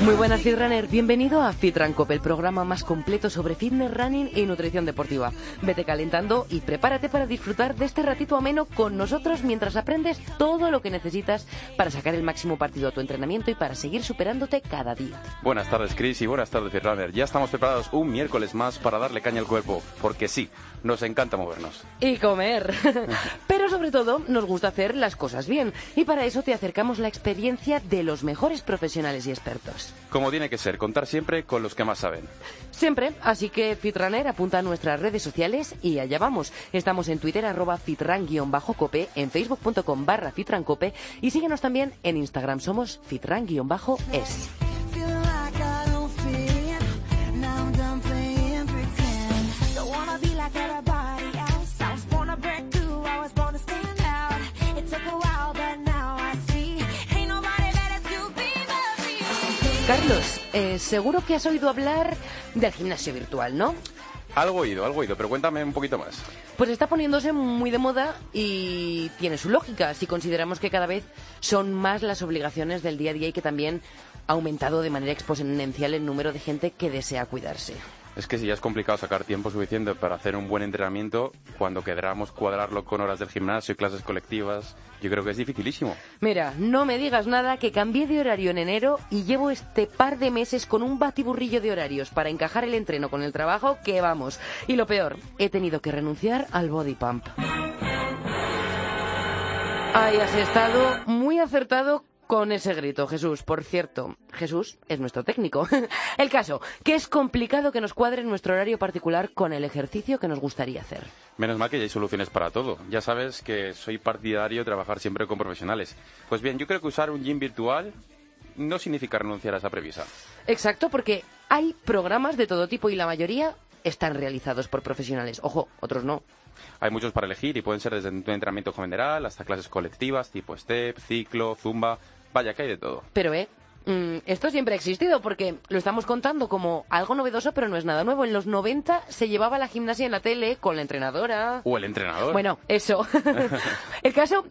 Muy buenas Fitrunner, bienvenido a Fitran Cope, el programa más completo sobre fitness, running y nutrición deportiva. Vete calentando y prepárate para disfrutar de este ratito ameno con nosotros mientras aprendes todo lo que necesitas para sacar el máximo partido a tu entrenamiento y para seguir superándote cada día. Buenas tardes Chris y buenas tardes Fitrunner. Ya estamos preparados un miércoles más para darle caña al cuerpo, porque sí, nos encanta movernos. Y comer. Pero sobre todo nos gusta hacer las cosas bien y para eso te acercamos la experiencia de los mejores profesionales y expertos. Como tiene que ser, contar siempre con los que más saben. Siempre, así que Fitrunner apunta a nuestras redes sociales y allá vamos. Estamos en Twitter arroba fitran-cope, en facebook.com barra fitrancope y síguenos también en Instagram, somos fitran-es. Carlos, eh, seguro que has oído hablar del gimnasio virtual, ¿no? Algo oído, algo oído, pero cuéntame un poquito más. Pues está poniéndose muy de moda y tiene su lógica si consideramos que cada vez son más las obligaciones del día a día y que también ha aumentado de manera exponencial el número de gente que desea cuidarse. Es que si ya es complicado sacar tiempo suficiente para hacer un buen entrenamiento, cuando queramos cuadrarlo con horas del gimnasio y clases colectivas, yo creo que es dificilísimo. Mira, no me digas nada que cambié de horario en enero y llevo este par de meses con un batiburrillo de horarios para encajar el entreno con el trabajo que vamos. Y lo peor, he tenido que renunciar al body pump. Ahí has estado muy acertado con ese grito, Jesús. Por cierto, Jesús es nuestro técnico. El caso, que es complicado que nos cuadre nuestro horario particular con el ejercicio que nos gustaría hacer. Menos mal que ya hay soluciones para todo. Ya sabes que soy partidario de trabajar siempre con profesionales. Pues bien, yo creo que usar un gym virtual no significa renunciar a esa premisa. Exacto, porque hay programas de todo tipo y la mayoría están realizados por profesionales. Ojo, otros no. Hay muchos para elegir y pueden ser desde un entrenamiento general hasta clases colectivas tipo step, ciclo, zumba. Vaya, que hay de todo. Pero, eh, mm, esto siempre ha existido porque lo estamos contando como algo novedoso, pero no es nada nuevo. En los 90 se llevaba la gimnasia en la tele con la entrenadora. O el entrenador. Bueno, eso. el caso,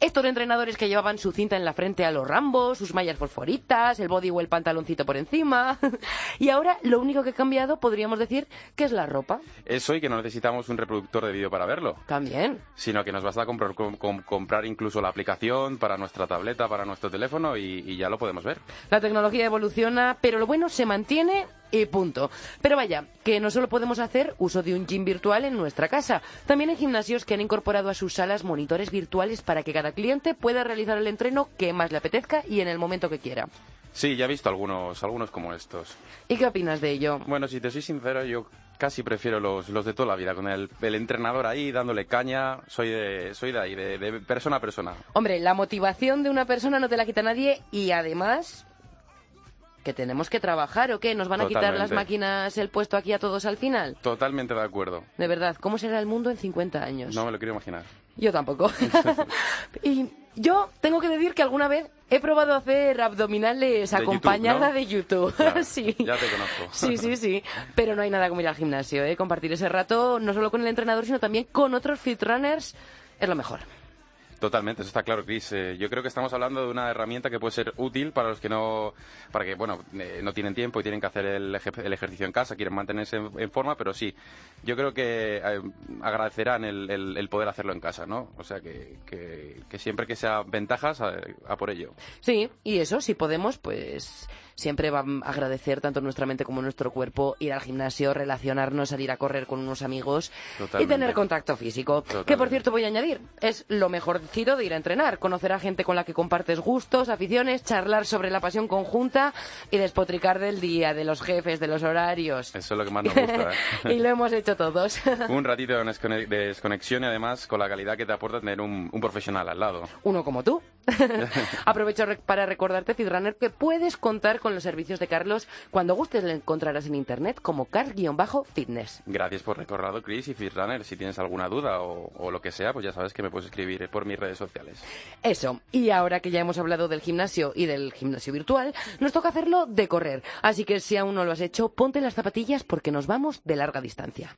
estos entrenadores que llevaban su cinta en la frente a los rambos, sus mallas fosforitas, el body o el pantaloncito por encima. y ahora lo único que ha cambiado podríamos decir que es la ropa. Eso y que no necesitamos un reproductor de vídeo para verlo. También. Sino que nos basta comprar, com- com- comprar incluso la aplicación para nuestra tableta, para nuestro teléfono y, y ya lo podemos ver. La tecnología evoluciona, pero lo bueno se mantiene y punto. Pero vaya, que no solo podemos hacer uso de un gym virtual en nuestra casa, también hay gimnasios que han incorporado a sus salas monitores virtuales para que cada cliente pueda realizar el entreno que más le apetezca y en el momento que quiera. Sí, ya he visto algunos, algunos como estos. ¿Y qué opinas de ello? Bueno, si te soy sincero, yo casi prefiero los, los de toda la vida, con el, el entrenador ahí dándole caña. Soy de, soy de ahí, de, de persona a persona. Hombre, la motivación de una persona no te la quita nadie y además que tenemos que trabajar o qué, nos van a quitar las máquinas el puesto aquí a todos al final. Totalmente de acuerdo. De verdad, ¿cómo será el mundo en 50 años? No me lo quiero imaginar. Yo tampoco. y yo tengo que decir que alguna vez he probado hacer abdominales De YouTube, acompañada ¿no? de YouTube. Ya, sí. ya te conozco. Sí, sí, sí. Pero no hay nada como ir al gimnasio, ¿eh? Compartir ese rato no solo con el entrenador, sino también con otros fitrunners es lo mejor. Totalmente, eso está claro, Chris. Eh, yo creo que estamos hablando de una herramienta que puede ser útil para los que no, para que, bueno, eh, no tienen tiempo y tienen que hacer el, eje- el ejercicio en casa, quieren mantenerse en, forma, pero sí, yo creo que eh, agradecerán el, el- el poder hacerlo en casa, ¿no? O sea, que, que- que siempre que sea ventajas, a por ello. Sí, y eso, si podemos, pues siempre va a agradecer tanto nuestra mente como nuestro cuerpo ir al gimnasio, relacionarnos, salir a correr con unos amigos y tener contacto físico. Que por cierto voy a añadir, es lo mejorcito de ir a entrenar, conocer a gente con la que compartes gustos, aficiones, charlar sobre la pasión conjunta y despotricar del día, de los jefes, de los horarios. Eso es lo que más nos gusta. ¿eh? y lo hemos hecho todos. Un ratito de descone- de desconexión y además con la calidad que te aporta tener un, un profesional al lado. Uno como tú. Aprovecho para recordarte, Fitrunner, que puedes contar con los servicios de Carlos cuando gustes. Le encontrarás en internet como car-fitness. Gracias por recordado, Chris y Fitrunner. Si tienes alguna duda o, o lo que sea, pues ya sabes que me puedes escribir por mi mis redes sociales. Eso. Y ahora que ya hemos hablado del gimnasio y del gimnasio virtual, nos toca hacerlo de correr. Así que si aún no lo has hecho, ponte las zapatillas porque nos vamos de larga distancia.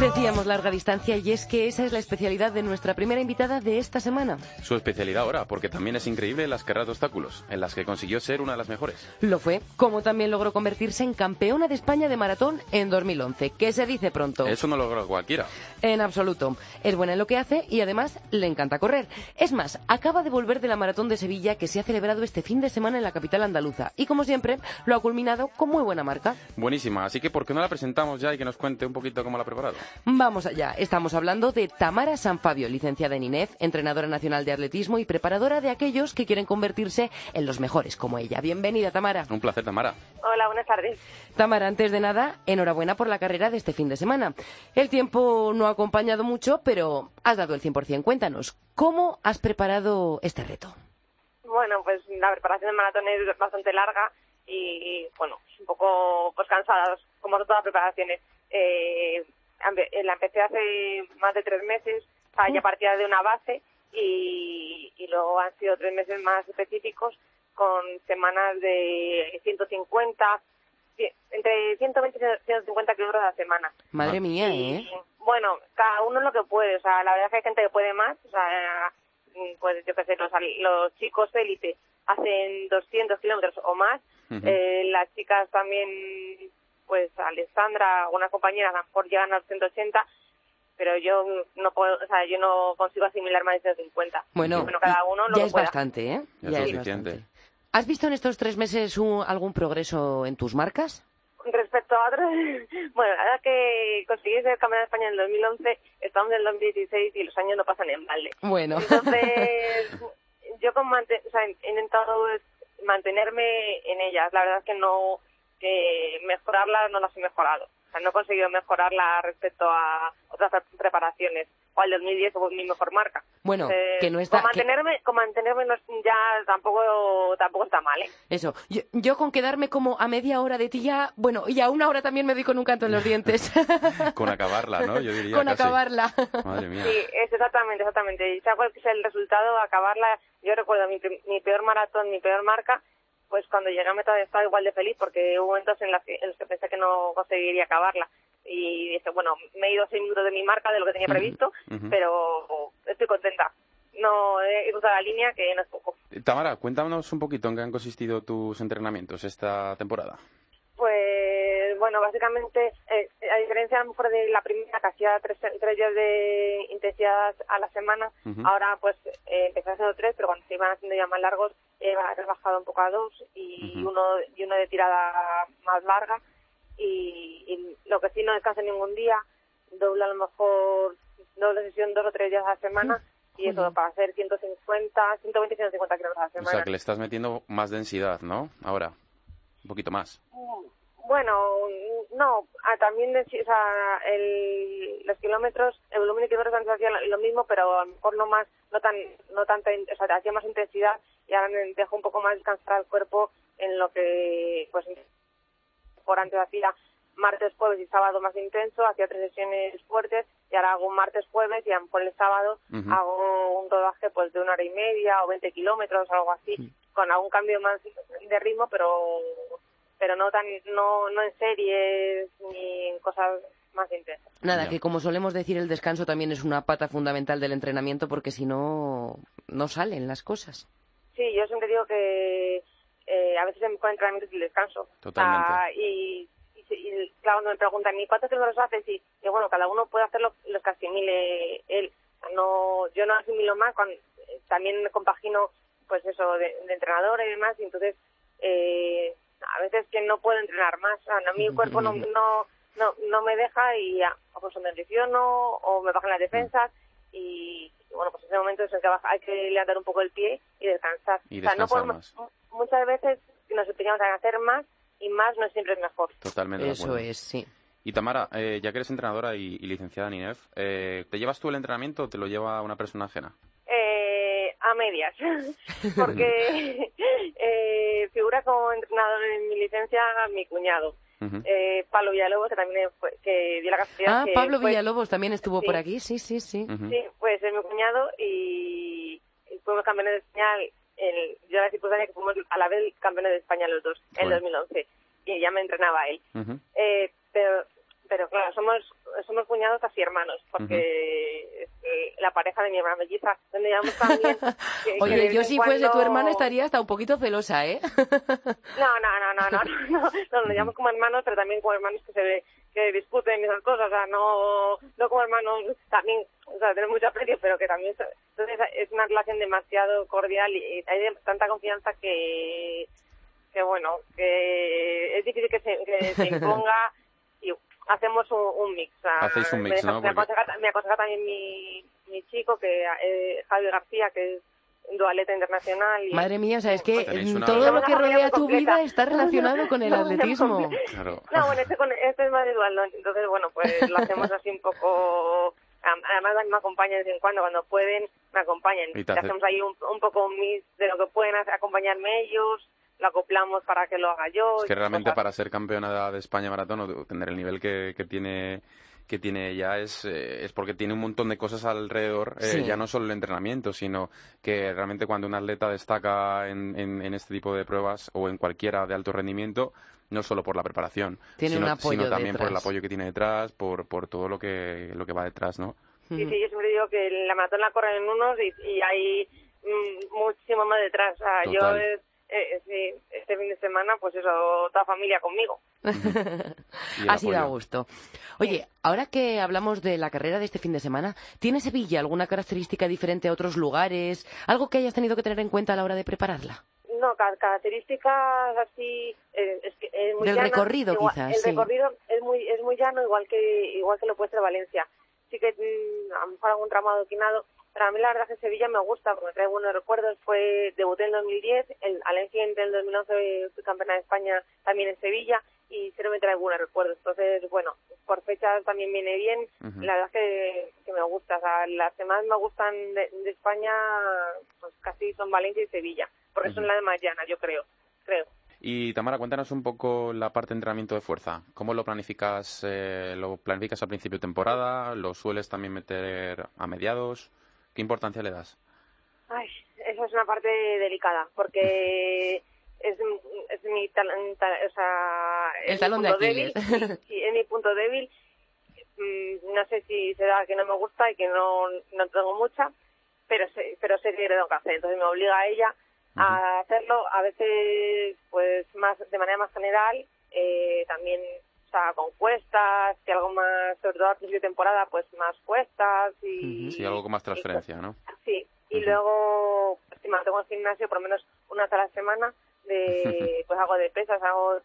Decíamos larga distancia y es que esa es la especialidad de nuestra primera invitada de esta semana. Su especialidad ahora, porque también es increíble las carreras de obstáculos, en las que consiguió ser una de las mejores. Lo fue, como también logró convertirse en campeona de España de maratón en 2011, que se dice pronto. Eso no lo logra cualquiera. En absoluto. Es buena en lo que hace y además le encanta correr. Es más, acaba de volver de la maratón de Sevilla que se ha celebrado este fin de semana en la capital andaluza y como siempre lo ha culminado con muy buena marca. Buenísima, así que ¿por qué no la presentamos ya y que nos cuente un poquito cómo la ha preparado? Vamos allá, estamos hablando de Tamara Sanfabio, licenciada en INEF, entrenadora nacional de atletismo y preparadora de aquellos que quieren convertirse en los mejores como ella. Bienvenida, Tamara. Un placer, Tamara. Hola, buenas tardes. Tamara, antes de nada, enhorabuena por la carrera de este fin de semana. El tiempo no ha acompañado mucho, pero has dado el 100%. Cuéntanos, ¿cómo has preparado este reto? Bueno, pues la preparación del maratón es bastante larga y, bueno, un poco pues cansada, como todas las preparaciones. Eh, la empecé hace más de tres meses, o sea, ya partía de una base y, y luego han sido tres meses más específicos con semanas de 150, cien- entre 120 y 150 kilómetros a la semana. Madre Ah. mía, Y, ¿eh? Bueno, cada uno lo que puede. O sea, la verdad es que hay gente que puede más. O sea, pues yo qué sé, los, los chicos élite hacen 200 kilómetros o más. Eh, las chicas también, pues Alessandra, una compañera, a lo mejor llegan a 180 pero yo no puedo, o sea, yo no consigo asimilar más de 150. Bueno, cada uno lo ya que es pueda. bastante, ¿eh? Ya es suficiente. bastante. ¿Has visto en estos tres meses un- algún progreso en tus marcas? Respecto a otros, bueno, la verdad que conseguí ser campeona de España en el 2011, estamos en el 2016 y los años no pasan en balde. Bueno. Entonces, yo con o sea, he intentado mantenerme en ellas. La verdad es que no, que mejorarlas no las he mejorado. O sea, no he conseguido mejorarla respecto a otras pre- preparaciones. O al 2010 fue mi mejor marca. Bueno, Eh, que no está... Con que- mantenerme, con mantenerme no es- ya tampoco, tampoco está mal, ¿eh? Eso, yo, yo con quedarme como a media hora de ti ya, bueno, y a una hora también me doy con un canto en los dientes. Con acabarla, ¿no? Yo diría con casi. acabarla. Madre mía. Sí, es exactamente, exactamente. Y sea cuál sea el resultado, acabarla. Yo recuerdo mi, pri- mi peor maratón, mi peor marca, pues cuando llegué a meta estaba igual de feliz porque hubo momentos en, las que, en los que pensé que no conseguiría acabarla. Y dije, bueno, me he ido a seis minutos de mi marca, de lo que tenía previsto, pero estoy contenta. No he cruzado la línea, que no es poco. Tamara, cuéntanos un poquito en qué han consistido tus entrenamientos esta temporada. Pues bueno, básicamente, eh, a diferencia a lo mejor de la primera, que hacía tres, tres días de intensidad a la semana, ahora pues eh, empecé haciendo tres, pero cuando se iban haciendo ya más largos, he rebajado un poco a dos y, uno, y uno de tirada más larga. Y, y lo que sí no descanso ningún día, doble a lo mejor doble sesión dos o tres días a la semana. Y eso para hacer 150, 120, 150 kilómetros a la O semana. sea, que le estás metiendo más densidad, ¿no? Ahora. Un poquito más. Bueno, no, ah, también o sea, el, los kilómetros, el volumen de kilómetros antes hacía lo mismo, pero a lo mejor no más, no tan, no tanta, o sea, hacía más intensidad y ahora dejo un poco más descansar al cuerpo en lo que, pues, por antes hacía martes, jueves y sábado más intenso, hacía tres sesiones fuertes y ahora hago un martes, jueves y a lo mejor el sábado hago un rodaje pues de una hora y media o 20 kilómetros, algo así, con algún cambio más de ritmo, pero pero no tan no no en series ni en cosas más intensas. Nada, que como solemos decir, el descanso también es una pata fundamental del entrenamiento porque si no, no salen las cosas. Sí, yo siempre digo que eh, a veces el mejor entrenamiento es el descanso. Totalmente. Ah, y, y, se- y, claro, cuando me preguntan, ¿y cuántos kilómetros haces? Y, y bueno, cada uno puede hacer lo, lo que asimile él. No, yo no asimilo más, cuando, eh, también compagino, pues eso, de, de entrenador y demás, y entonces eh, a veces que no puedo entrenar más. O sea, a mí el cuerpo no, no, no, no me deja y ya, o pues me lesiono o me bajan las defensas y, y bueno, pues en ese momento es en que baja- hay que levantar un poco el pie y descansar. Y o sea, no descansar podemos, muchas veces nos empeñamos en hacer más y más no siempre es mejor. Totalmente Eso es, sí. Y Tamara, eh, ya que eres entrenadora y, y licenciada en INEF, eh, ¿te llevas tú el entrenamiento o te lo lleva una persona ajena? A medias, porque eh, figura como entrenador en mi licencia mi cuñado. Eh, Pablo Villalobos, que también fue, que dio la casualidad Ah, que Pablo fue- Villalobos también estuvo sí. por aquí, sí, sí, sí. Sí, pues es mi cuñado y, fuimos campeones de España. El, yo la circunstancia que fuimos a la vez campeones de España los dos en Joder. 2011 y ya me entrenaba él. Eh, pero, pero claro, somos somos cuñados casi hermanos, porque uh -huh. la pareja de mi hermana melliza, donde vamos también. que, Oye, que yo si fuese tu hermana estaría hasta un poquito celosa, ¿eh? no, no, no, no, no, no, no, nos llamamos como hermanos, pero también como hermanos que se ve, que discuten esas cosas, o sea, no, no como hermanos, también, o sea, tenemos mucho aprecio, pero que también, entonces es una relación demasiado cordial y hay tanta confianza que que bueno, que es difícil que se, que se imponga hacemos un, un mix. Hacéis un me mix, ¿no? Me Porque- aconseja, me aconseja también mi, mi chico, que eh, Javi García, que es dualeta internacional. Y, Madre mía, o sea, es que una- todo lo que rodea tu completa. vida está relacionado con el atletismo. Claro. No, bueno, este, con, este es más igual, ¿no? Entonces, bueno, pues lo hacemos así un poco... am- Además, me acompañan de vez en cuando, cuando pueden, me acompañan. Y te Le hace- hacemos ahí un, un poco un mix de lo que pueden hacer- acompañarme ellos, lo acoplamos para que lo haga yo. Es que realmente para ser campeona de España maratón o tener el nivel que, que tiene que tiene ella es, eh, es porque tiene un montón de cosas alrededor, eh, Sí. ya no solo el entrenamiento, sino que realmente cuando un atleta destaca en, en, en este tipo de pruebas o en cualquiera de alto rendimiento, no solo por la preparación, Tiene un sino, apoyo sino también por el apoyo que tiene detrás, por, por todo lo que, lo que va detrás, ¿no? Sí, sí, yo siempre digo que la maratón la corren unos y, y hay mm, muchísimo más detrás. O sea, yo Total. es- eh, sí, este fin de semana, pues eso, toda familia conmigo. Así da apoyo. gusto. Oye, ahora que hablamos de la carrera de este fin de semana, ¿tiene Sevilla alguna característica diferente a otros lugares? ¿Algo que hayas tenido que tener en cuenta a la hora de prepararla? No, ca- características así eh, es que es muy Del llana, recorrido, igual- quizás, El sí. recorrido es muy es muy llano, igual que igual que lo puede ser Valencia. Sí que mm, a lo mejor algún tramo adoquinado, pero a mí la verdad que Sevilla me gusta porque me trae buenos recuerdos. Fue debuté en 2010, el, al año siguiente, en 2011, fui campeona de España también en Sevilla y siempre me trae buenos recuerdos. Entonces, bueno, por fechas también viene bien. La verdad que, que me gusta. O sea, las que más me gustan de, de España, pues casi son Valencia y Sevilla, porque son las más llanas, yo creo. creo. Y Tamara, cuéntanos un poco la parte de entrenamiento de fuerza. ¿Cómo lo planificas? eh, ¿Lo planificas al principio de temporada? ¿Lo sueles también meter a mediados? ¿Qué importancia le das? Ay, esa es una parte delicada, porque es, es mi tal- ta- o sea, El es mi talón de punto Aquiles. débil, y- y es mi punto débil. Mm, No sé si se da que no me gusta y que no, no tengo mucha, pero sé, pero sé que lo tengo que hacer, entonces me obliga a ella a hacerlo, a veces pues más de manera más general, eh, también o sea, con cuestas, que algo más, sobre todo al principio de temporada, pues más cuestas y... Sí, algo con más transferencia, ¿no? Sí, y luego si mantengo el gimnasio por lo menos una vez a la semana, de, pues hago de pesas, hago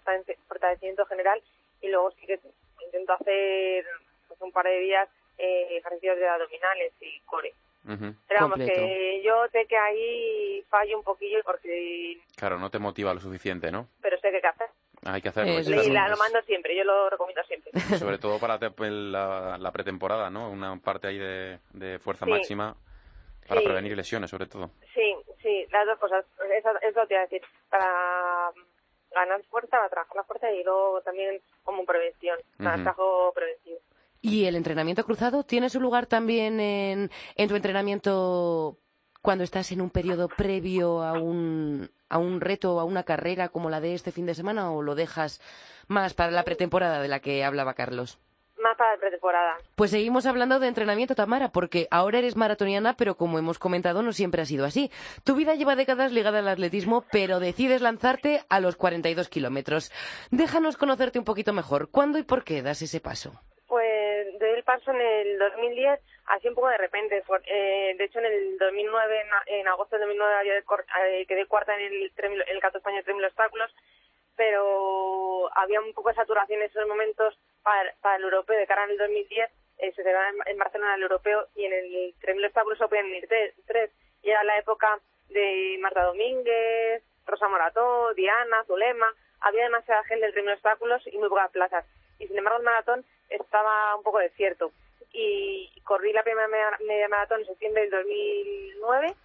fortalecimiento general y luego sí que intento hacer pues, un par de días eh, ejercicios de abdominales y core. Ujú. Pero vamos, Completo. que yo sé que ahí fallo un poquillo porque Claro, no te motiva lo suficiente, ¿no? pero sé que hay que hacer. Hay que hacerlo. Eso quizás Y sí. la, lo mando siempre, yo lo recomiendo siempre. Sobre todo para la, la pretemporada, ¿no? Una parte ahí de, de fuerza Sí. máxima para Sí. prevenir lesiones, sobre todo. Sí, sí, las dos cosas. Eso, eso te iba a decir. Para ganar fuerza, para trabajar la fuerza y luego también como prevención, para Ujú. trabajo preventivo. ¿Y el entrenamiento cruzado tiene su lugar también en, en tu entrenamiento cuando estás en un periodo previo a un, a un reto o a una carrera como la de este fin de semana o lo dejas más para la pretemporada de la que hablaba Carlos? Más para la pretemporada. Pues seguimos hablando de entrenamiento, Tamara, porque ahora eres maratoniana, pero como hemos comentado, no siempre ha sido así. Tu vida lleva décadas ligada al atletismo, pero decides lanzarte a los 42 kilómetros. Déjanos conocerte un poquito mejor. ¿Cuándo y por qué das ese paso? Pues doy el paso en el 2010, así un poco de repente. Por- eh, de hecho, en el 2009, en, en agosto del 2009, yo de cor- eh, quedé cuarta en el, tremil- en el Cato Español de Mil Obstáculos, pero había un poco de saturación en esos momentos para, para el europeo de cara al 2010. Eh, se celebraba en, en Barcelona el europeo y en el Tremil Obstáculos solo podían ir tres. Y era la época de Marta Domínguez, Rosa Morató, Diana, Zulema. Había demasiada gente del Tremil Obstáculos y muy pocas plazas. Y sin embargo, el maratón estaba un poco desierto. Y corrí la primera media, media maratón en septiembre del 2009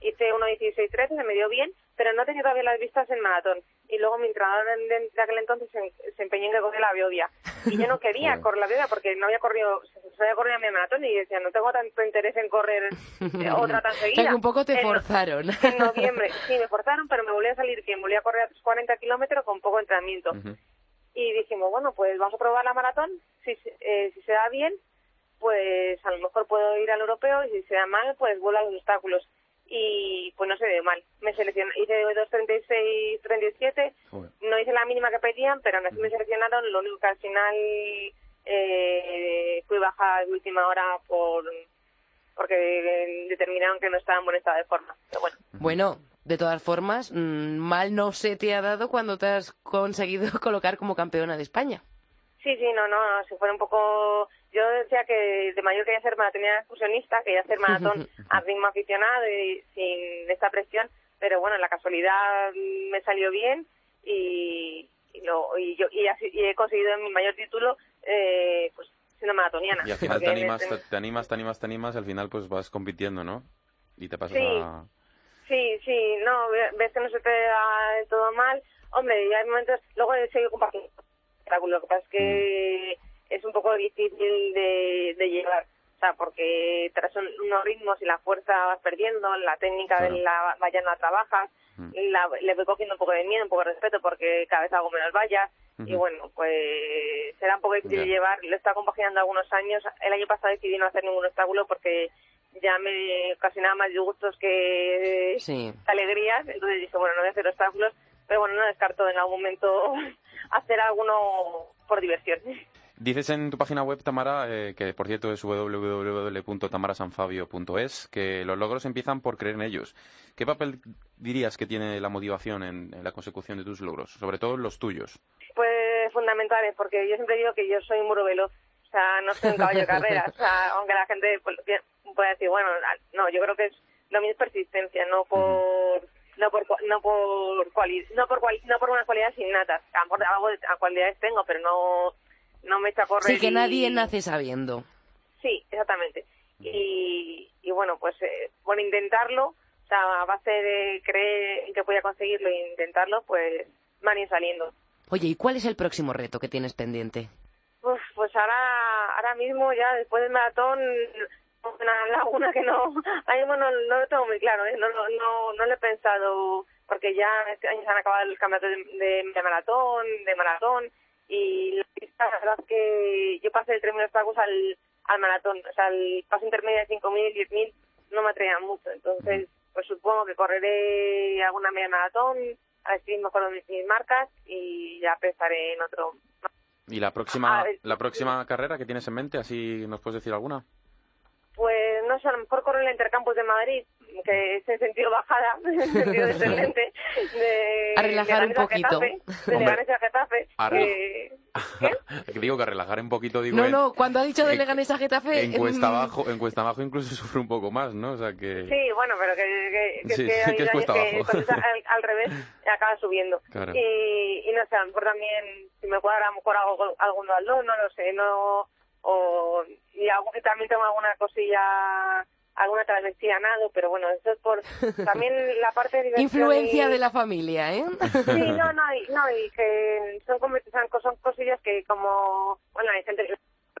hice 1.16.13, se me dio bien, pero no tenía todavía las vistas en maratón. Y luego mi entrenador de, de- aquel entonces se, se empeñó en que corriera la biovia. Y yo no quería correr la biovia porque no había corrido, se había corrido mi maratón y decía, no tengo tanto interés en correr eh, otra tan O seguida. sea, que un poco te En- forzaron. En noviembre, sí, me forzaron, pero me volví a salir que me volví a correr 40 kilómetros con poco entrenamiento. Y dijimos, bueno, pues vamos a probar la maratón. Si, se- eh, si se da bien, pues a lo mejor puedo ir al europeo y si se da mal, pues vuelvo a los obstáculos. Y pues no se dio mal. Me seleccioné, hice 2.36, 37. Joder. No hice la mínima que pedían, pero aún así me seleccionaron. Lo único que al final eh, fui baja de última hora por porque determinaron que no estaba en buen estado de forma. Pero bueno, Bueno, de todas formas, mm, mal no se te ha dado cuando te has conseguido colocar como campeona de España. Sí, sí, no, no, si fuera un poco... Yo decía que de mayor quería ser maratonera excursionista, quería hacer maratón a ritmo aficionado y sin esta presión, pero bueno, la casualidad me salió bien y, y, lo, y, yo, y, así- y he conseguido mi mayor título eh, pues siendo maratoniana. Y al final te Porque en animas, este- te, te animas, te animas, te animas, y al final pues vas compitiendo, ¿no? Y te pasas Sí. a... Sí, sí, no, ve- ves que no se te da todo mal. Hombre, y hay momentos, luego he seguido compartiendo espectáculo, lo que pasa es que es un poco difícil de, de llevar, o sea, porque tras un- unos ritmos y la fuerza vas perdiendo, la técnica Claro. de la valla no la trabajas, Mm. la- le voy cogiendo un poco de miedo, un poco de respeto porque cada vez hago menos vallas y Ujú. bueno, pues será un poco difícil Ya. llevar, lo he estado compaginando algunos años, el año pasado decidí no hacer ningún obstáculo porque ya me ocasionaba más disgustos que Sí. alegrías, entonces dije, bueno, no voy a hacer obstáculos, pero bueno, no descarto en algún momento hacer alguno por diversión. Dices en tu página web, Tamara, eh, que por cierto es www.tamarasanfabio.es, que los logros empiezan por creer en ellos. ¿Qué papel dirías que tiene la motivación en, en la consecución de tus logros, sobre todo los tuyos? Pues fundamentales, porque yo siempre digo que yo soy un muro veloz, o sea, no soy un caballo de carrera, o sea, aunque la gente pues, pueda decir, bueno, no, yo creo que es lo mío es persistencia, no por no por no por cuali- no por cuali- no por unas cualidades innatas, a lo mejor algo de a cualidades tengo, pero no no me a correr Sí, que y- nadie nace sabiendo. Sí, exactamente. Y, y bueno, pues eh, por intentarlo, o sea, a base de creer en que voy a conseguirlo e intentarlo, pues van a ir saliendo. Oye, ¿y cuál es el próximo reto que tienes pendiente? Uf, pues ahora, ahora mismo ya después del maratón, una laguna que no, mismo no, no lo tengo muy claro, ¿eh? no, no, no, no lo he pensado, porque ya este año se han acabado los campeonatos de, de- de maratón, de maratón, y la pista, la verdad es que yo pasé término de obstáculos al, al maratón, o sea, el paso intermedio de 5.000, 10.000 no me atraía mucho, entonces pues supongo que correré alguna media maratón, a ver si mejoro mis, mis marcas y ya pensaré en otro ¿Y la próxima, A ver, la próxima carrera que tienes en mente? ¿Así nos puedes decir alguna? Pues no sé, a lo mejor corro en el Intercampus de Madrid, que es en sentido bajada, en sentido descendente. De, A relajar de un a poquito. Getafe, de Hombre, a Getafe. a que- Que digo que relajar un poquito, digo... No, en- no, cuando ha dicho de Leganés a Getafe... En cuesta mm, abajo, en cuesta abajo incluso sufre un poco más, ¿no? O sea que... Sí, bueno, pero que, que, que, Sí, que hay que es cuesta que abajo. al, al revés acaba subiendo. Claro. Y, y no sé, a lo mejor también, si me cuadra a lo mejor algo, algún aldo, no lo sé, no... O, y algo, que también tengo alguna cosilla alguna travesía nado, pero bueno, eso es por también la parte de Influencia y- de la familia, ¿eh? Sí, no, no, y, no, y que son, como- son, cos- son cosillas que como, bueno, hay gente que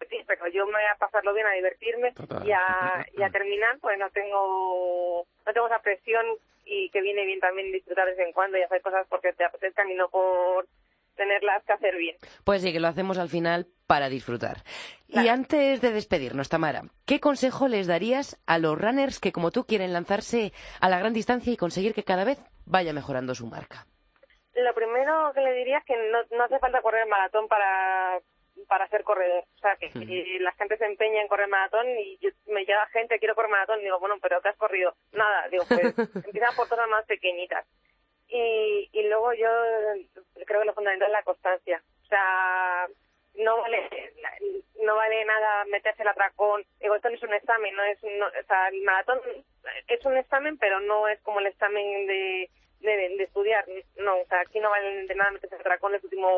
sí, pero yo me voy a pasarlo bien, a divertirme Total. y a, y a terminar, pues no tengo, no tengo esa presión y que viene bien también disfrutar de vez en cuando y hacer cosas porque te apetezcan y no por tenerlas que hacer bien. Pues sí, que lo hacemos al final para disfrutar. Y antes de despedirnos, Tamara, ¿qué consejo les darías a los runners que como tú quieren lanzarse a la gran distancia y conseguir que cada vez vaya mejorando su marca? Lo primero que le diría es que no, no hace falta correr maratón para para ser corredor. O sea, que si la gente se empeña en correr maratón y yo- me llega gente, quiero correr maratón, y digo, bueno, pero ¿qué has corrido? Nada, digo, pues empieza por cosas más pequeñitas. Y, y luego yo creo que lo fundamental es la constancia. O sea, no vale no vale nada meterse el atracón. Digo, esto no es un examen, no es no, o sea, el maratón es un examen, pero no es como el examen de, de, estudiar. No, o sea, aquí no vale nada meterse el atracón las últimas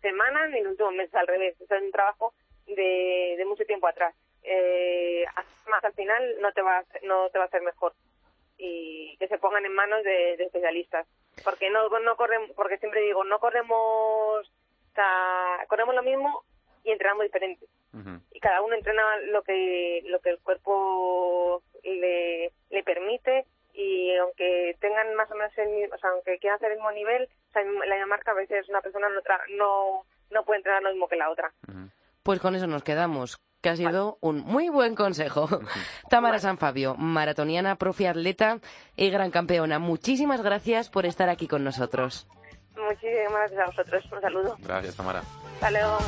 semanas ni los últimos meses, al revés. Eso es un trabajo de, de mucho tiempo atrás. Eh, más al final no te va a, no te va a hacer mejor. Y que se pongan en manos de, de especialistas. Porque no, no corremos, porque siempre digo, no corremos, o sea, corremos lo mismo y entrenamos diferente. Y cada uno entrena lo que, lo que el cuerpo le, le permite y aunque tengan más o menos el mismo, o sea, aunque quieran hacer el mismo nivel, o sea, la misma marca a veces una persona no, tra- no, no puede entrenar lo mismo que la otra. Pues con eso nos quedamos, que ha sido un muy buen consejo. Tamara Sanfabio, maratoniana, profe atleta y gran campeona. Muchísimas gracias por estar aquí con nosotros. Muchísimas gracias a vosotros. Un saludo. Gracias, Tamara. Hasta luego.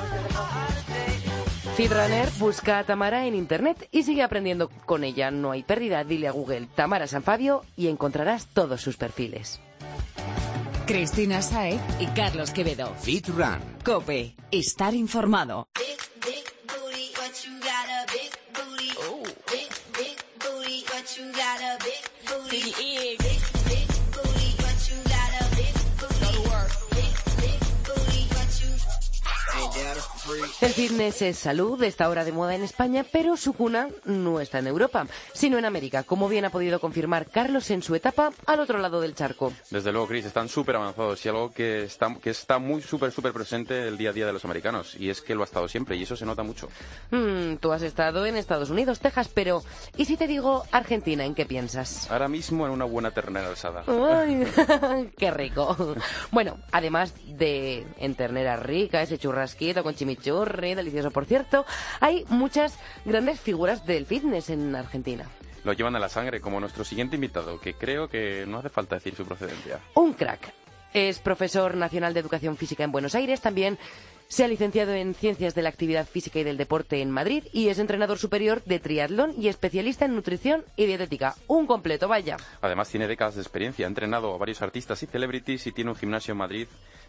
Fitrunner busca a Tamara en internet y sigue aprendiendo con ella. No hay pérdida. Dile a Google Tamara Sanfabio y encontrarás todos sus perfiles. Cristina Saez y Carlos Quevedo. Fit Run. Cope. Estar informado. big egg. El fitness es salud, está ahora de moda en España, pero su cuna no está en Europa, sino en América, como bien ha podido confirmar Carlos en su etapa al otro lado del charco. Desde luego, Chris, están súper avanzados y algo que está, que está muy súper, súper presente el día a día de los americanos. Y es que lo ha estado siempre y eso se nota mucho. Hmm, tú has estado en Estados Unidos, Texas, pero ¿y si te digo Argentina, en qué piensas? Ahora mismo en una buena ternera alzada. Ay, qué rico. Bueno, además de en ternera rica, ese churrasquito con chimichurri, delicioso por cierto, hay muchas grandes figuras del fitness en Argentina. Lo llevan a la sangre, como nuestro siguiente invitado, que creo que no hace falta decir su procedencia. Un crack. Es profesor nacional de educación física en Buenos Aires, también se ha licenciado en Ciencias de la Actividad Física y del Deporte en Madrid y es entrenador superior de triatlón y especialista en nutrición y dietética. Un completo, vaya. Además, tiene décadas de experiencia, ha entrenado a varios artistas y celebrities y tiene un gimnasio en Madrid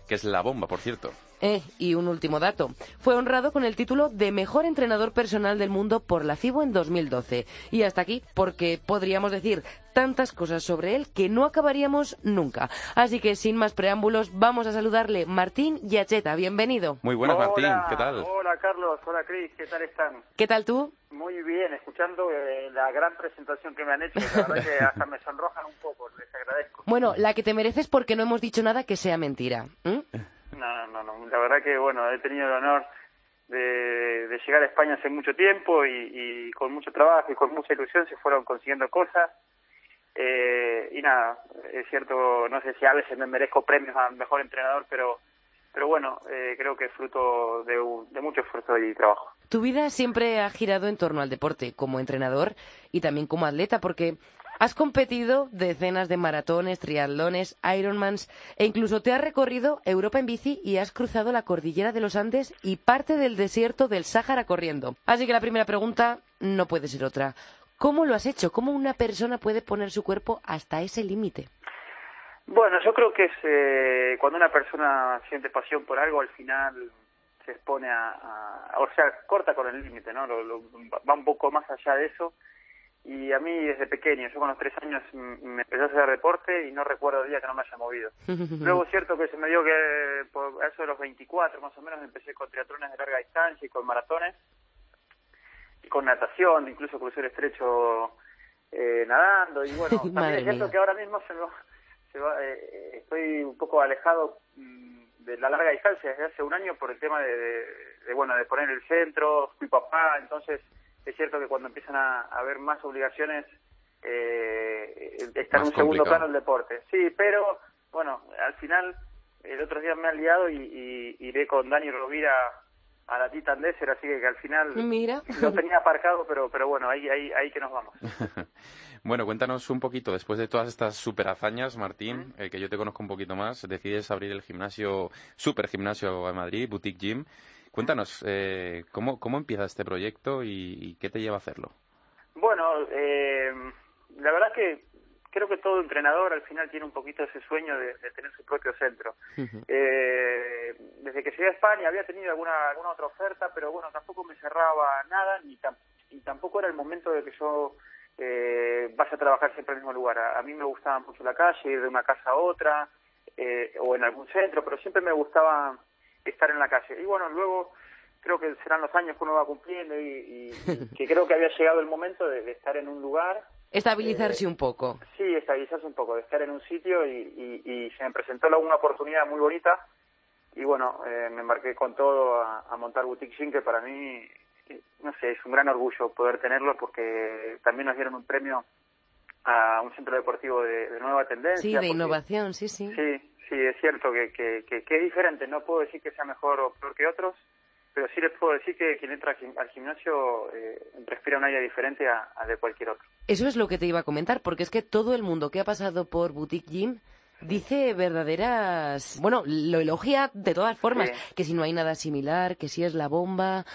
que es la bomba, por cierto. Eh, y un último dato. Fue honrado con el título de Mejor Entrenador Personal del Mundo por la FIBO en 2012. Y hasta aquí, porque podríamos decir tantas cosas sobre él que no acabaríamos nunca. Así que, sin más preámbulos, vamos a saludarle. Martín Yacheta, bienvenido. Muy buenas, Martín, ¿qué tal? Hola Carlos, hola Cris, ¿qué tal están? ¿Qué tal tú? Muy bien, escuchando eh, la gran presentación que me han hecho, la verdad que hasta me sonrojan un poco, les agradezco. Bueno, la que te mereces porque no hemos dicho nada que sea mentira. No, no, no, la verdad que bueno, he tenido el honor de, de llegar a España hace mucho tiempo y, y con mucho trabajo y con mucha ilusión se fueron consiguiendo cosas. Eh, y nada, es cierto, no sé si a veces me merezco premios a mejor entrenador, pero pero bueno, eh, creo que es fruto de, un- de mucho esfuerzo y trabajo. Tu vida siempre ha girado en torno al deporte, como entrenador y también como atleta, porque has competido decenas de maratones, triatlones, Ironmans e incluso te has recorrido Europa en bici y has cruzado la cordillera de los Andes y parte del desierto del Sáhara corriendo. Así que la primera pregunta no puede ser otra. ¿Cómo lo has hecho? ¿Cómo una persona puede poner su cuerpo hasta ese límite? Bueno, yo creo que es eh, cuando una persona siente pasión por algo, al final se expone a, a- o sea, corta con el límite, ¿no? Lo- lo- va un poco más allá de eso. Y a mí desde pequeño, yo con los tres años me empecé a hacer deporte y no recuerdo el día que no me haya movido. Luego es cierto que se me dio que por a eso de los 24 más o menos empecé con triatlones de larga distancia y con maratones y con natación, incluso crucé el estrecho eh, nadando y bueno, también es cierto mía. que ahora mismo se me va- se va, eh, estoy un poco alejado mm, de la larga distancia desde hace un año por el tema de, de- de, bueno de poner el centro, fui papá, entonces es cierto que cuando empiezan a, a haber más obligaciones eh, está en un segundo plano el deporte. Sí, pero bueno, al final el otro día me han liado y, y iré con Dani Rovira a la Titan Desert, así que, que al final Mira. lo tenía aparcado, pero pero bueno, ahí ahí ahí que nos vamos. bueno, cuéntanos un poquito, después de todas estas super hazañas, Martín, el que yo te conozco un poquito más, decides abrir el gimnasio, super gimnasio en Madrid, Boutique Gym. Cuéntanos, eh, ¿cómo, ¿cómo empieza este proyecto y, y qué te lleva a hacerlo? Bueno, eh, la verdad que creo que todo entrenador al final tiene un poquito ese sueño de, de tener su propio centro. Eh, desde que llegué a España había tenido alguna, alguna otra oferta, pero bueno, tampoco me cerraba nada ni tam- y tampoco era el momento de que yo eh, vaya a trabajar siempre en el mismo lugar. A, a mí me gustaba mucho la calle, ir de una casa a otra eh, o en algún centro, pero siempre me gustaba estar en la calle. Y bueno, luego creo que serán los años que uno va cumpliendo y, y- que creo que había llegado el momento de, de estar en un lugar Estabilizarse un poco. Sí, estabilizarse un poco, de estar en un sitio y, y, y se me presentó una oportunidad muy bonita y bueno, eh, me embarqué con todo a, a montar Boutique Gym, que para mí, eh, no sé, es un gran orgullo poder tenerlo porque también nos dieron un premio a un centro deportivo de, de nueva tendencia. Sí, de porque- innovación, sí, sí. Sí, sí, es cierto que, que, que, que es diferente. No puedo decir que sea mejor o peor que otros, pero sí les puedo decir que quien entra al gimnasio eh, respira un aire diferente a, a de cualquier otro. Eso es lo que te iba a comentar, porque es que todo el mundo que ha pasado por Boutique Gym dice verdaderas... Bueno, lo elogia de todas formas, Sí. que si no hay nada similar, que si es la bomba...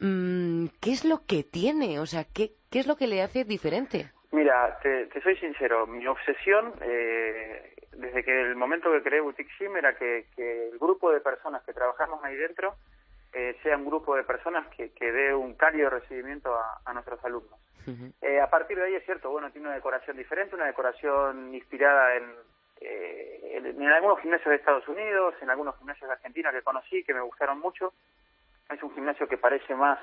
mm, ¿Qué es lo que tiene? O sea, ¿qué, qué es lo que le hace diferente? Mira, te, te soy sincero, mi obsesión eh, desde que el momento que creé Boutique Gym era que, que el grupo de personas que trabajamos ahí dentro eh, sea un grupo de personas que, que dé un cálido recibimiento a, a nuestros alumnos. Eh, a partir de ahí es cierto, bueno, tiene una decoración diferente, una decoración inspirada en, eh, en, algunos gimnasios de Estados Unidos, en algunos gimnasios de Argentina que conocí, que me gustaron mucho. Es un gimnasio que parece más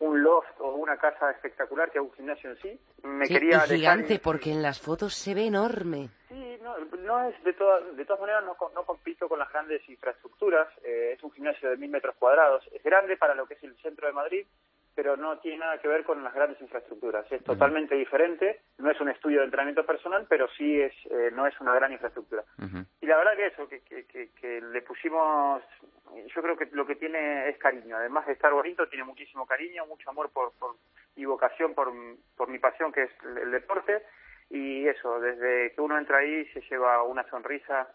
un loft o una casa espectacular que un gimnasio en sí. Me Sí, quería y gigante, y- porque en las fotos se ve enorme. Sí, no, no es de todas, de todas maneras no, no compito con las grandes infraestructuras. eh, es un gimnasio de mil metros cuadrados. Es grande para lo que es el centro de Madrid, pero no tiene nada que ver con las grandes infraestructuras. Es totalmente diferente. No es un estudio de entrenamiento personal, pero sí es, eh, no es una gran infraestructura. Y la verdad que eso, que, que, que, que le pusimos, yo creo que lo que tiene es cariño. Además de estar bonito, tiene muchísimo cariño, mucho amor por, por y vocación por, por mi pasión, que es el, el deporte. Y eso, desde que uno entra ahí se lleva una sonrisa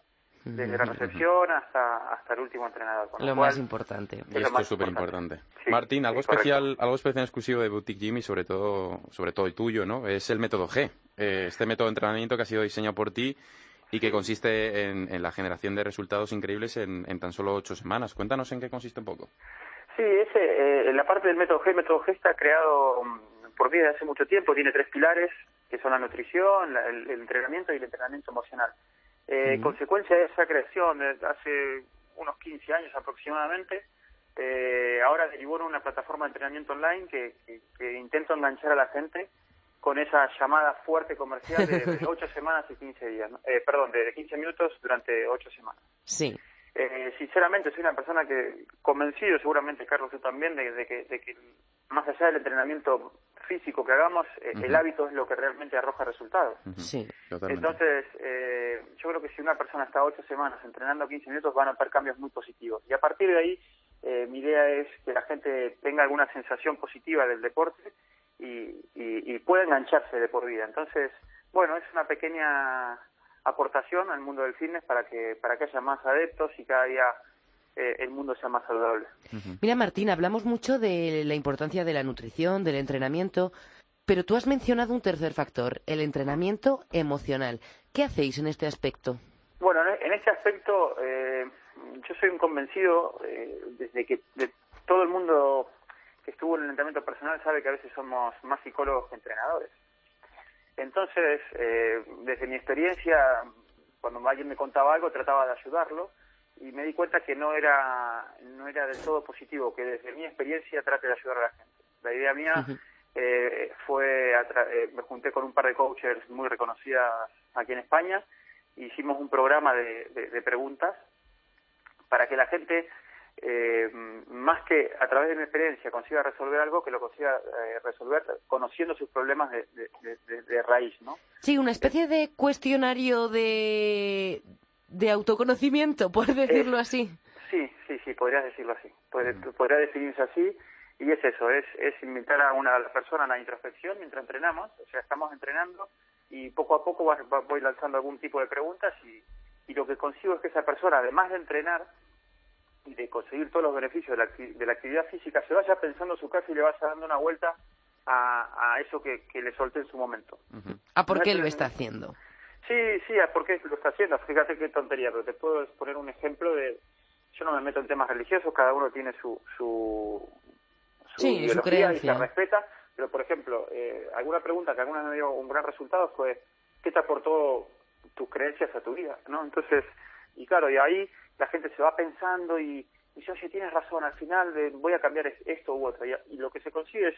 desde la recepción hasta hasta el último entrenador. Con lo, Lo cual, más importante. Es esto es súper importante. Sí, Martín, algo correcto. especial, algo especial exclusivo de Boutique Gym y sobre todo, sobre todo el tuyo, ¿no? Es el método G. Eh, este método de entrenamiento que ha sido diseñado por ti y que consiste en, en la generación de resultados increíbles en, en tan solo ocho semanas. Cuéntanos en qué consiste un poco. Sí, ese, eh, la parte del método G, el método G está creado mm, por mí desde hace mucho tiempo, tiene tres pilares, que son la nutrición, la- el, el entrenamiento y el entrenamiento emocional. Eh. Consecuencia de esa creación, hace unos 15 años aproximadamente, eh, ahora derivó en una plataforma de entrenamiento online que, que, que intento enganchar a la gente con esa llamada fuerte comercial de, de 8 semanas y 15 días, ¿no? Eh, perdón, de 15 minutos durante 8 semanas. Sí. Eh, sinceramente soy una persona que convencido seguramente Carlos tú también de, de que, de que más allá del entrenamiento físico que hagamos eh, el hábito es lo que realmente arroja resultados Ujú. Sí. Totalmente. entonces eh, yo creo que si una persona está ocho semanas entrenando 15 minutos va a notar cambios muy positivos y a partir de ahí eh, mi idea es que la gente tenga alguna sensación positiva del deporte y, y, y pueda engancharse de por vida entonces bueno es una pequeña aportación al mundo del fitness para que para que haya más adeptos y cada día eh, el mundo sea más saludable. Mira, Martín, hablamos mucho de la importancia de la nutrición, del entrenamiento, pero tú has mencionado un tercer factor, el entrenamiento emocional. ¿Qué hacéis en este aspecto? Bueno, en en este aspecto eh, yo soy un convencido eh, desde que de todo el mundo que estuvo en el entrenamiento personal sabe que a veces somos más psicólogos que entrenadores. Entonces, eh, desde mi experiencia, cuando alguien me contaba algo, trataba de ayudarlo y me di cuenta que no era no era del todo positivo, que desde mi experiencia trate de ayudar a la gente. La idea mía eh, fue, eh, me junté con un par de coaches muy reconocidas aquí en España, hicimos un programa de, de- de preguntas para que la gente, eh, más que a través de mi experiencia consiga resolver algo, que lo consiga eh, resolver conociendo sus problemas de, de- de- de- de raíz, ¿no? Sí, una especie de cuestionario de, de autoconocimiento, por decirlo así. Sí, sí, sí, podrías decirlo así. Podría, podría definirse así. Y es eso, es, es invitar a una persona a la introspección mientras entrenamos. O sea, estamos entrenando y poco a poco va- va- voy lanzando algún tipo de preguntas y, y lo que consigo es que esa persona, además de entrenar y de conseguir todos los beneficios de la, acti- de la actividad física, se vaya pensando en su casa y le vaya dando una vuelta a, a eso que, que le solté en su momento. Ujú. ¿A por qué lo está haciendo? Sí, sí, ¿a ¿por qué lo está haciendo? Fíjate qué tontería, pero te puedo poner un ejemplo de... Yo no me meto en temas religiosos, cada uno tiene su, su, su Sí, su ideología y creencia. se respeta, pero por ejemplo, eh, alguna pregunta que alguna vez me dio un gran resultado fue, ¿qué te aportó tus creencias a tu vida? ¿no? Entonces, y claro, y ahí la gente se va pensando y, y dice, oye, tienes razón, al final de- voy a cambiar es- esto u otro, y, y lo que se consigue es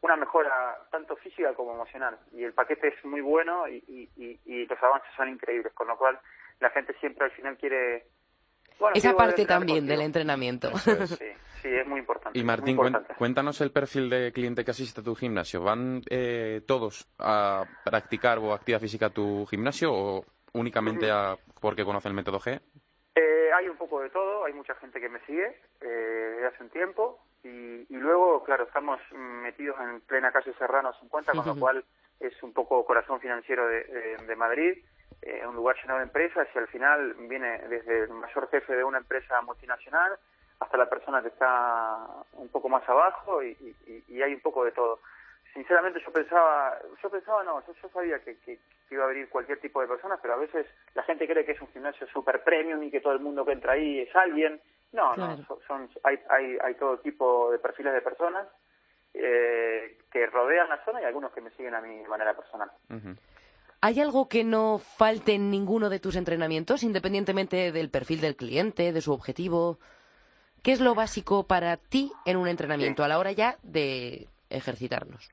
una mejora tanto física como emocional. Y el paquete es muy bueno y, y, los avances son increíbles, con lo cual la gente siempre al final quiere... Bueno, Esa parte también del entrenamiento. Sí, sí, es muy importante. Y Martín, importante. cuéntanos el perfil de cliente que asiste a tu gimnasio. ¿Van eh, todos a practicar o actividad física a tu gimnasio o únicamente a porque conocen el método G? Eh, hay un poco de todo, hay mucha gente que me sigue eh, desde hace un tiempo y, y luego, claro, estamos metidos en plena calle Serrano 50, con lo cual es un poco corazón financiero de, de- de Madrid, eh, un lugar lleno de empresas y al final viene desde el mayor jefe de una empresa multinacional hasta la persona que está un poco más abajo y, y- y hay un poco de todo. Sinceramente yo pensaba, yo pensaba no, yo, yo sabía que, que- que iba a venir cualquier tipo de personas, pero a veces la gente cree que es un gimnasio super premium y que todo el mundo que entra ahí es alguien. No, Claro. no, son, son- hay, hay, hay todo tipo de perfiles de personas eh, que rodean la zona y algunos que me siguen a mí de manera personal. ¿Hay algo que no falte en ninguno de tus entrenamientos, independientemente del perfil del cliente, de su objetivo? ¿Qué es lo básico para ti en un entrenamiento a la hora ya de ejercitarnos?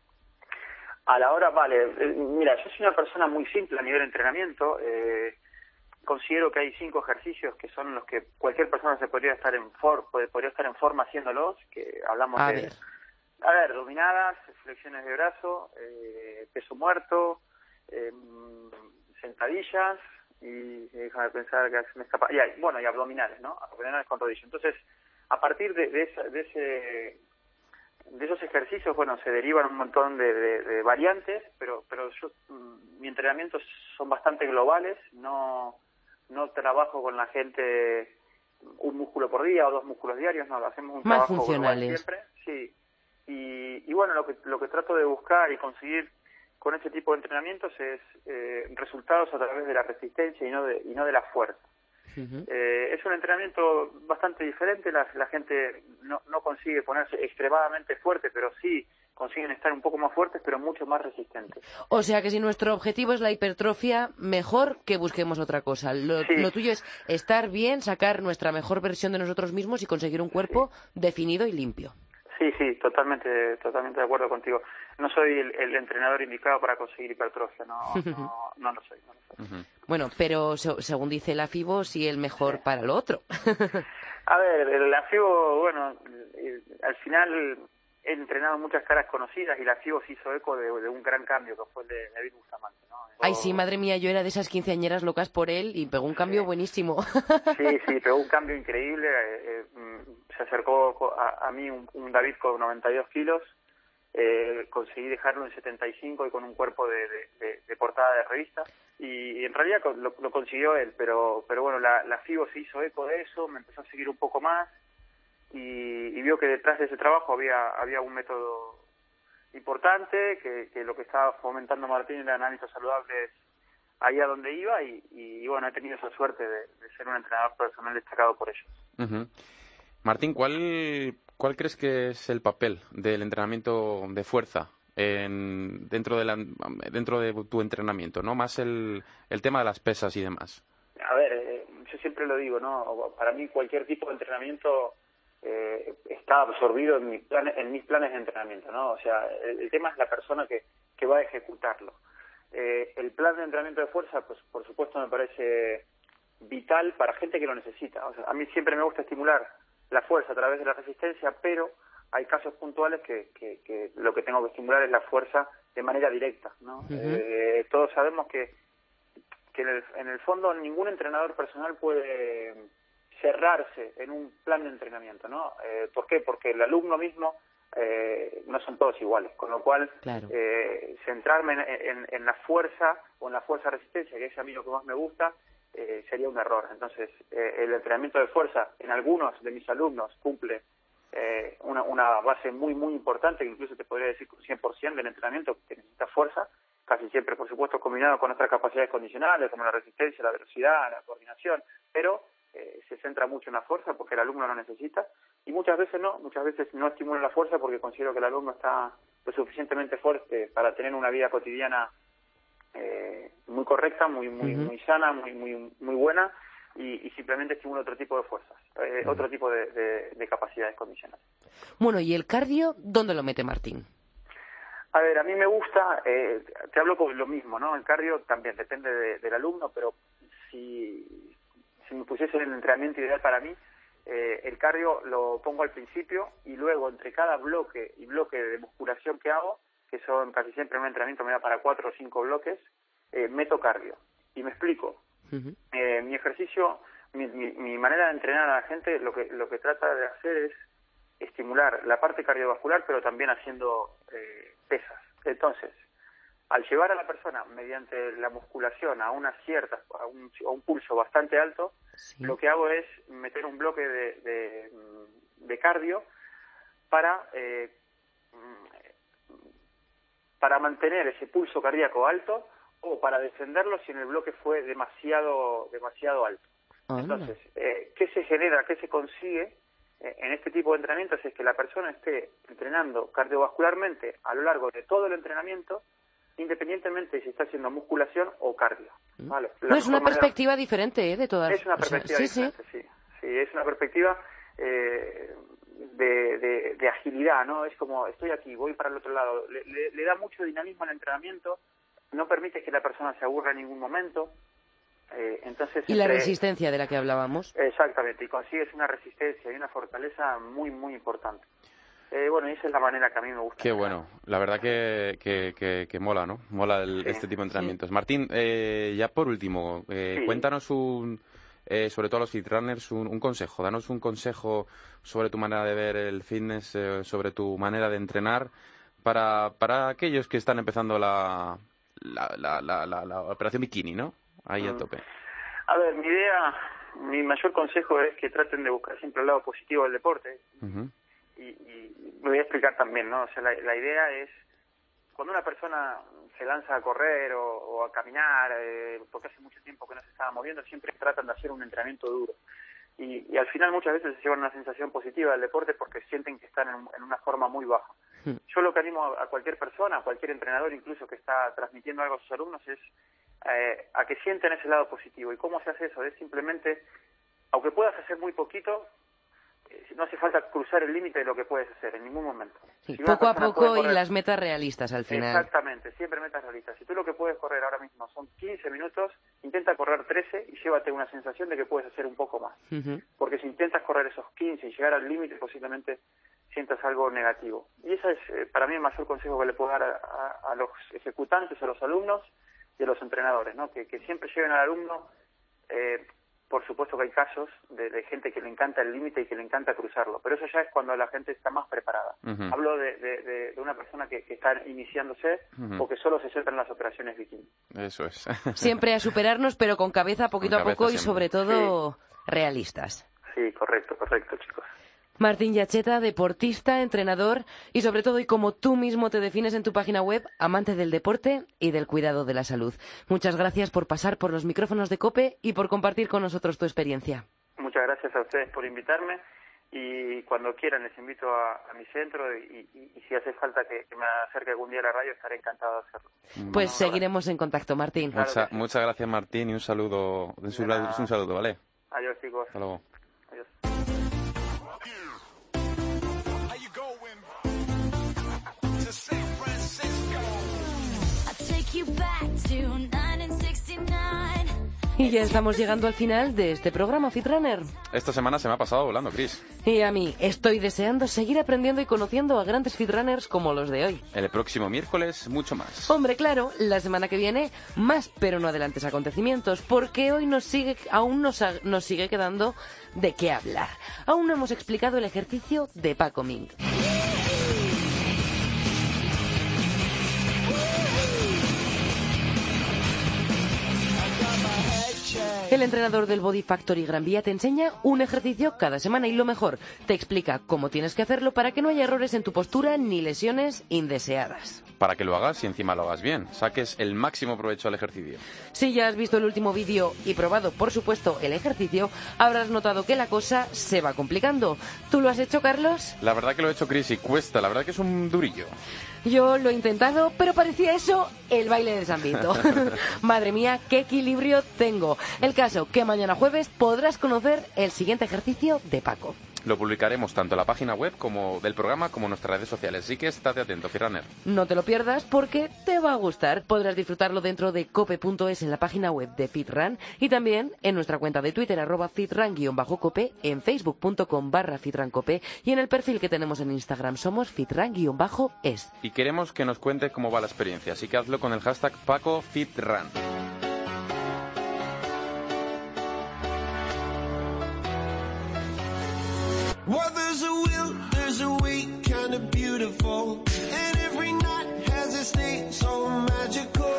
A la hora, vale, eh, mira, yo soy una persona muy simple a nivel de entrenamiento. eh, considero que hay cinco ejercicios que son los que cualquier persona se podría estar en for, podría estar en forma haciéndolos, que hablamos A de ver. a ver, dominadas, flexiones de brazo, eh, peso muerto, eh, sentadillas y eh, déjame pensar que se me escapa. Y hay- bueno, y abdominales, ¿no? Abdominales con rodillo. Entonces, a partir de, de, esa- de ese de esos ejercicios, bueno, se derivan un montón de, de- de variantes, pero pero yo mm, mi entrenamiento son bastante globales, no no trabajo con la gente un músculo por día o dos músculos diarios, no, hacemos un Más trabajo funcionales. siempre, sí. Y, y bueno, lo que lo que trato de buscar y conseguir con este tipo de entrenamientos es eh, resultados a través de la resistencia y no de y no de la fuerza. Eh, es un entrenamiento bastante diferente, la, la gente no, no consigue ponerse extremadamente fuerte, pero sí consiguen estar un poco más fuertes, pero mucho más resistentes. O sea que si nuestro objetivo es la hipertrofia, mejor que busquemos otra cosa. Lo, Sí. lo tuyo es estar bien, sacar nuestra mejor versión de nosotros mismos y conseguir un cuerpo definido y limpio. Sí, sí, totalmente, totalmente de acuerdo contigo. No soy el, el entrenador indicado para conseguir hipertrofia, no, no, no lo soy. No lo soy. Ujú. Bueno, pero se- según dice la FIBO, sí el mejor para lo otro. A ver, el- la FIBO, bueno, al final he entrenado muchas caras conocidas y la FIBO se hizo eco de, de un gran cambio que fue el de David Bustamante, ¿no? Ay, sí, madre mía, yo era de esas quinceañeras locas por él y pegó un cambio buenísimo. Sí, sí, pegó un cambio increíble. eh, eh, mm, se acercó a, a mí un, un David con 92 kilos. Eh, conseguí dejarlo en 75 y con un cuerpo de, de- de- de portada de revista. Y, en realidad lo consiguió él, pero, pero bueno, la, la FIBO se hizo eco de eso, me empezó a seguir un poco más y, y vio que detrás de ese trabajo había, había un método importante, que, que lo que estaba fomentando Martín era análisis saludables ahí a donde iba y, y, bueno, he tenido esa suerte de, de ser un entrenador personal destacado por ellos. Ujú. Martín, ¿cuál, ¿cuál crees que es el papel del entrenamiento de fuerza en, dentro, de la, dentro de tu entrenamiento? ¿no? Más el, el tema de las pesas y demás. A ver, eh, yo siempre lo digo, ¿no? Para mí cualquier tipo de entrenamiento eh, está absorbido en, mi plan, en mis planes de entrenamiento, ¿no? O sea, el, el tema es la persona que, que va a ejecutarlo. Eh, el plan de entrenamiento de fuerza, pues por supuesto me parece vital para gente que lo necesita. O sea, a mí siempre me gusta estimular la fuerza a través de la resistencia, pero hay casos puntuales que, que, que lo que tengo que estimular es la fuerza de manera directa, ¿no? Eh, todos sabemos que que en el, en el fondo ningún entrenador personal puede cerrarse en un plan de entrenamiento, ¿no? Eh, ¿Por qué? Porque el alumno mismo eh, no son todos iguales, con lo cual Claro. eh, centrarme en, en- en la fuerza o en la fuerza resistencia, que es a mí lo que más me gusta, eh, sería un error. Entonces, eh, el entrenamiento de fuerza en algunos de mis alumnos cumple eh, una, una base muy, muy importante, que incluso te podría decir que un 100% del entrenamiento que necesita fuerza, casi siempre, por supuesto, combinado con otras capacidades condicionales, como la resistencia, la velocidad, la coordinación, pero eh, se centra mucho en la fuerza porque el alumno lo necesita, y muchas veces no, muchas veces no estimulo la fuerza porque considero que el alumno está lo suficientemente fuerte para tener una vida cotidiana eh, muy correcta, muy muy muy sana, muy muy muy buena y, y simplemente estimulo otro tipo de fuerzas, eh, otro tipo de, de- de capacidades condicionales. Bueno, ¿y el cardio dónde lo mete Martín? A ver, a mí me gusta, eh, te hablo con lo mismo, ¿no? El cardio también depende de- del alumno, pero si, si me pusiese el entrenamiento ideal para mí, eh, el cardio lo pongo al principio y luego entre cada bloque y bloque de musculación que hago, que son casi siempre un entrenamiento me da para cuatro o cinco bloques, eh, meto cardio. Y me explico. Eh, mi ejercicio, mi, mi, mi manera de entrenar a la gente, lo que, lo que trata de hacer es estimular la parte cardiovascular, pero también haciendo eh, pesas. Entonces, al llevar a la persona mediante la musculación a una cierta, a un, a un pulso bastante alto, Sí. lo que hago es meter un bloque de, de, de cardio para eh, mm, para mantener ese pulso cardíaco alto o para defenderlo si en el bloque fue demasiado demasiado alto. Anda. Entonces, eh, ¿qué se genera, qué se consigue eh, en este tipo de entrenamientos? Es que la persona esté entrenando cardiovascularmente a lo largo de todo el entrenamiento, independientemente si está haciendo musculación o cardio. Mm. No, es una manera- perspectiva diferente, ¿eh? De todas. es una o sea, perspectiva sí, sí. diferente, sí. sí. es una perspectiva eh, de, de, de agilidad, ¿no? Es como, estoy aquí, voy para el otro lado. Le, le- le da mucho dinamismo al entrenamiento, no permite que la persona se aburra en ningún momento. eh, entonces, Y la resistencia de la que hablábamos. Exactamente, y consigues una resistencia y una fortaleza muy, muy importante. Eh, bueno, esa es la manera que a mí me gusta. Qué bueno, la verdad que, que, que- que mola, ¿no? Mola el- Sí, este tipo de entrenamientos. Martín, eh, ya por último, eh, Sí. cuéntanos un, eh, sobre todo a los fitrunners, un, un consejo. Danos un consejo sobre tu manera de ver el fitness, eh, sobre tu manera de entrenar, para, para aquellos que están empezando la, la, la, la, la- la operación bikini, ¿no? Ahí a Mm. tope. A ver, mi idea, mi mayor consejo es que traten de buscar siempre el lado positivo del deporte. Y, y me voy a explicar también, ¿no? O sea, la, la idea es cuando una persona se lanza a correr o, o a caminar, eh, porque hace mucho tiempo que no se estaba moviendo, siempre tratan de hacer un entrenamiento duro. Y, y al final muchas veces se llevan una sensación positiva del deporte porque sienten que están en, en una forma muy baja. Hmm. Yo lo que animo a, a cualquier persona, a cualquier entrenador incluso que está transmitiendo algo a sus alumnos es eh, a que sienten ese lado positivo. ¿Y cómo se hace eso? Es simplemente, aunque puedas hacer muy poquito, no hace falta cruzar el límite de lo que puedes hacer en ningún momento. Sí, Si una poco a poco y las metas realistas al final. Exactamente, siempre metas realistas. Si tú lo que puedes correr ahora mismo son 15 minutos, intenta correr 13 y llévate una sensación de que puedes hacer un poco más. Porque si intentas correr esos 15 y llegar al límite, posiblemente sientas algo negativo. Y ese es eh, para mí el mayor consejo que le puedo dar a, a- a los ejecutantes, a los alumnos y a los entrenadores, ¿no? que, que siempre lleven al alumno eh, por supuesto que hay casos de, de gente que le encanta el límite y que le encanta cruzarlo, pero eso ya es cuando la gente está más preparada. Hablo de, de- de- de una persona que, que está iniciándose o que solo se centra en las operaciones bikini. Eso es. Siempre a superarnos, pero con cabeza poquito Con a poco y sobre todo realistas. Sí, correcto, correcto, chicos. Martín Yacheta, deportista, entrenador y sobre todo, y como tú mismo te defines en tu página web, amante del deporte y del cuidado de la salud. Muchas gracias por pasar por los micrófonos de COPE y por compartir con nosotros tu experiencia. Muchas gracias a ustedes por invitarme y cuando quieran les invito a, a mi centro y, y- y si hace falta que, que me acerque algún día a la radio estaré encantado de hacerlo. Pues seguiremos en contacto, Martín. Claro Mucha- que sí. muchas gracias, Martín, y un saludo, un saludo, un saludo, ¿vale? Adiós chicos. Hasta luego. Adiós. I'll take you back to 1969. Y ya estamos llegando al final de este programa Fitrunner. Esta semana se me ha pasado volando, Chris. Y a mí, estoy deseando seguir aprendiendo y conociendo a grandes Fitrunners como los de hoy. El próximo miércoles, mucho más. Hombre, claro, la semana que viene más, pero no adelantes acontecimientos, porque hoy nos sigue, aún nos, nos sigue quedando de qué hablar. Aún no hemos explicado el ejercicio de Paco Ming. El entrenador del Body Factory Gran Vía te enseña un ejercicio cada semana y lo mejor, te explica cómo tienes que hacerlo para que no haya errores en tu postura ni lesiones indeseadas. Para que lo hagas y encima lo hagas bien. Saques el máximo provecho al ejercicio. Si ya has visto el último vídeo y probado, por supuesto, el ejercicio, habrás notado que la cosa se va complicando. ¿Tú lo has hecho, Carlos? La verdad que lo he hecho, Chris, y cuesta. La verdad que es un durillo. Yo lo he intentado, pero parecía eso el baile de San Vito. Madre mía, qué equilibrio tengo. El caso que mañana jueves podrás conocer el siguiente ejercicio de Paco. Lo publicaremos tanto en la página web como del programa como en nuestras redes sociales. Así que estate atento, Firrunner. No te lo pierdas porque te va a gustar. Podrás disfrutarlo dentro de cope.es en la página web de FitRun y también en nuestra cuenta de Twitter arroba fitran-cope, en facebook.com barra fitrancope y en el perfil que tenemos en Instagram somos fitran-es. Y queremos que nos cuentes cómo va la experiencia, así que hazlo con el hashtag PacoFitRun. Well, there's a will, there's a way, kind of beautiful. And every night has its day, so magical.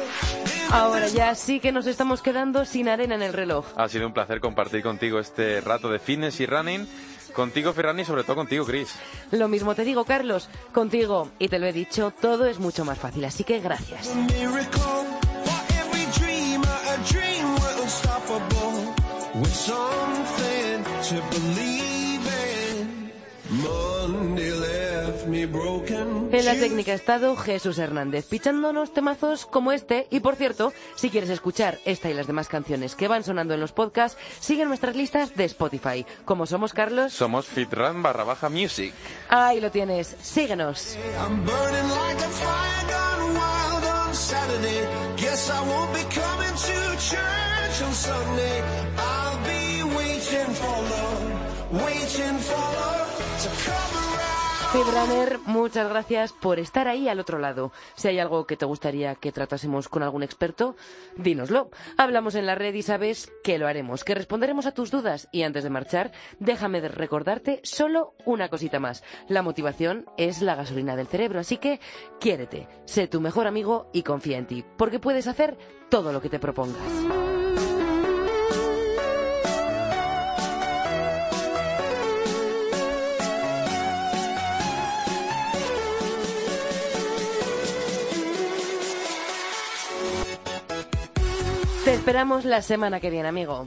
Ahora ya sí que nos estamos quedando sin arena en el reloj. Ha sido un placer compartir contigo este rato de fitness y running. Contigo, Ferran, y sobre todo contigo, Chris. Lo mismo te digo, Carlos, contigo, y te lo he dicho, todo es mucho más fácil, así que gracias. dream unstoppable. With something to believe En la técnica ha estado Jesús Hernández, pichándonos temazos como este. Y por cierto, si quieres escuchar esta y las demás canciones que van sonando en los podcasts, sigue nuestras listas de Spotify. Como somos Carlos, Somos FitRun barra baja music. ahí lo tienes, síguenos. Waiting for love, waiting for love Feedrunner, muchas gracias por estar ahí al otro lado. Si hay algo que te gustaría que tratásemos con algún experto, dínoslo. Hablamos en la red y sabes que lo haremos, que responderemos a tus dudas. Y antes de marchar, déjame recordarte solo una cosita más. La motivación es la gasolina del cerebro, así que quiérete, sé tu mejor amigo y confía en ti, porque puedes hacer todo lo que te propongas. Esperamos la semana que viene, amigo.